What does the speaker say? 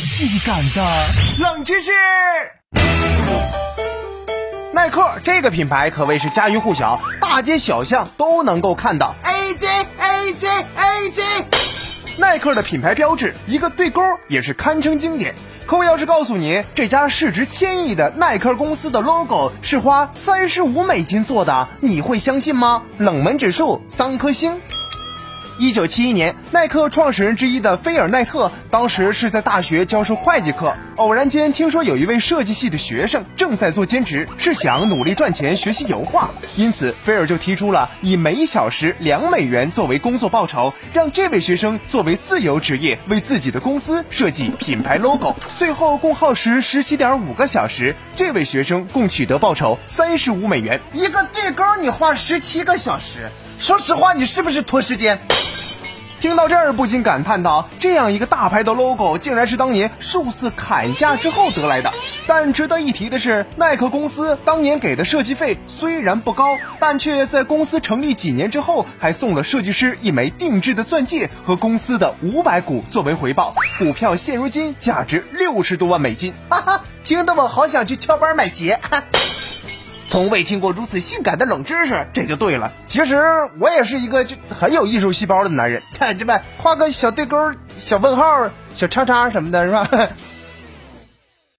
性感的冷知识。耐克这个品牌可谓是家喻户晓，大街小巷都能够看到。AJ AJ AJ，耐克的品牌标志一个对勾也是堪称经典。可我要是告诉你，这家市值千亿的耐克公司的 logo 是花三十五美金做的，你会相信吗？冷门指数三颗星。一九七一年，耐克创始人之一的菲尔奈特当时是在大学教授会计课，偶然间听说有一位设计系的学生正在做兼职，是想努力赚钱学习油画，因此菲尔就提出了以每小时两美元作为工作报酬，让这位学生作为自由职业为自己的公司设计品牌 logo。最后共耗时十七点五个小时，这位学生共取得报酬三十五美元。一个对勾你画十七个小时，说实话，你是不是拖时间？听到这儿，不禁感叹道：“这样一个大牌的 logo，竟然是当年数次砍价之后得来的。”但值得一提的是，耐克公司当年给的设计费虽然不高，但却在公司成立几年之后，还送了设计师一枚定制的钻戒和公司的五百股作为回报，股票现如今价值六十多万美金。哈哈，听得我好想去翘班买鞋。哈从未听过如此性感的冷知识，这就对了。其实我也是一个就很有艺术细胞的男人，看 这吧，画个小对勾、小问号、小叉叉什么的，是吧？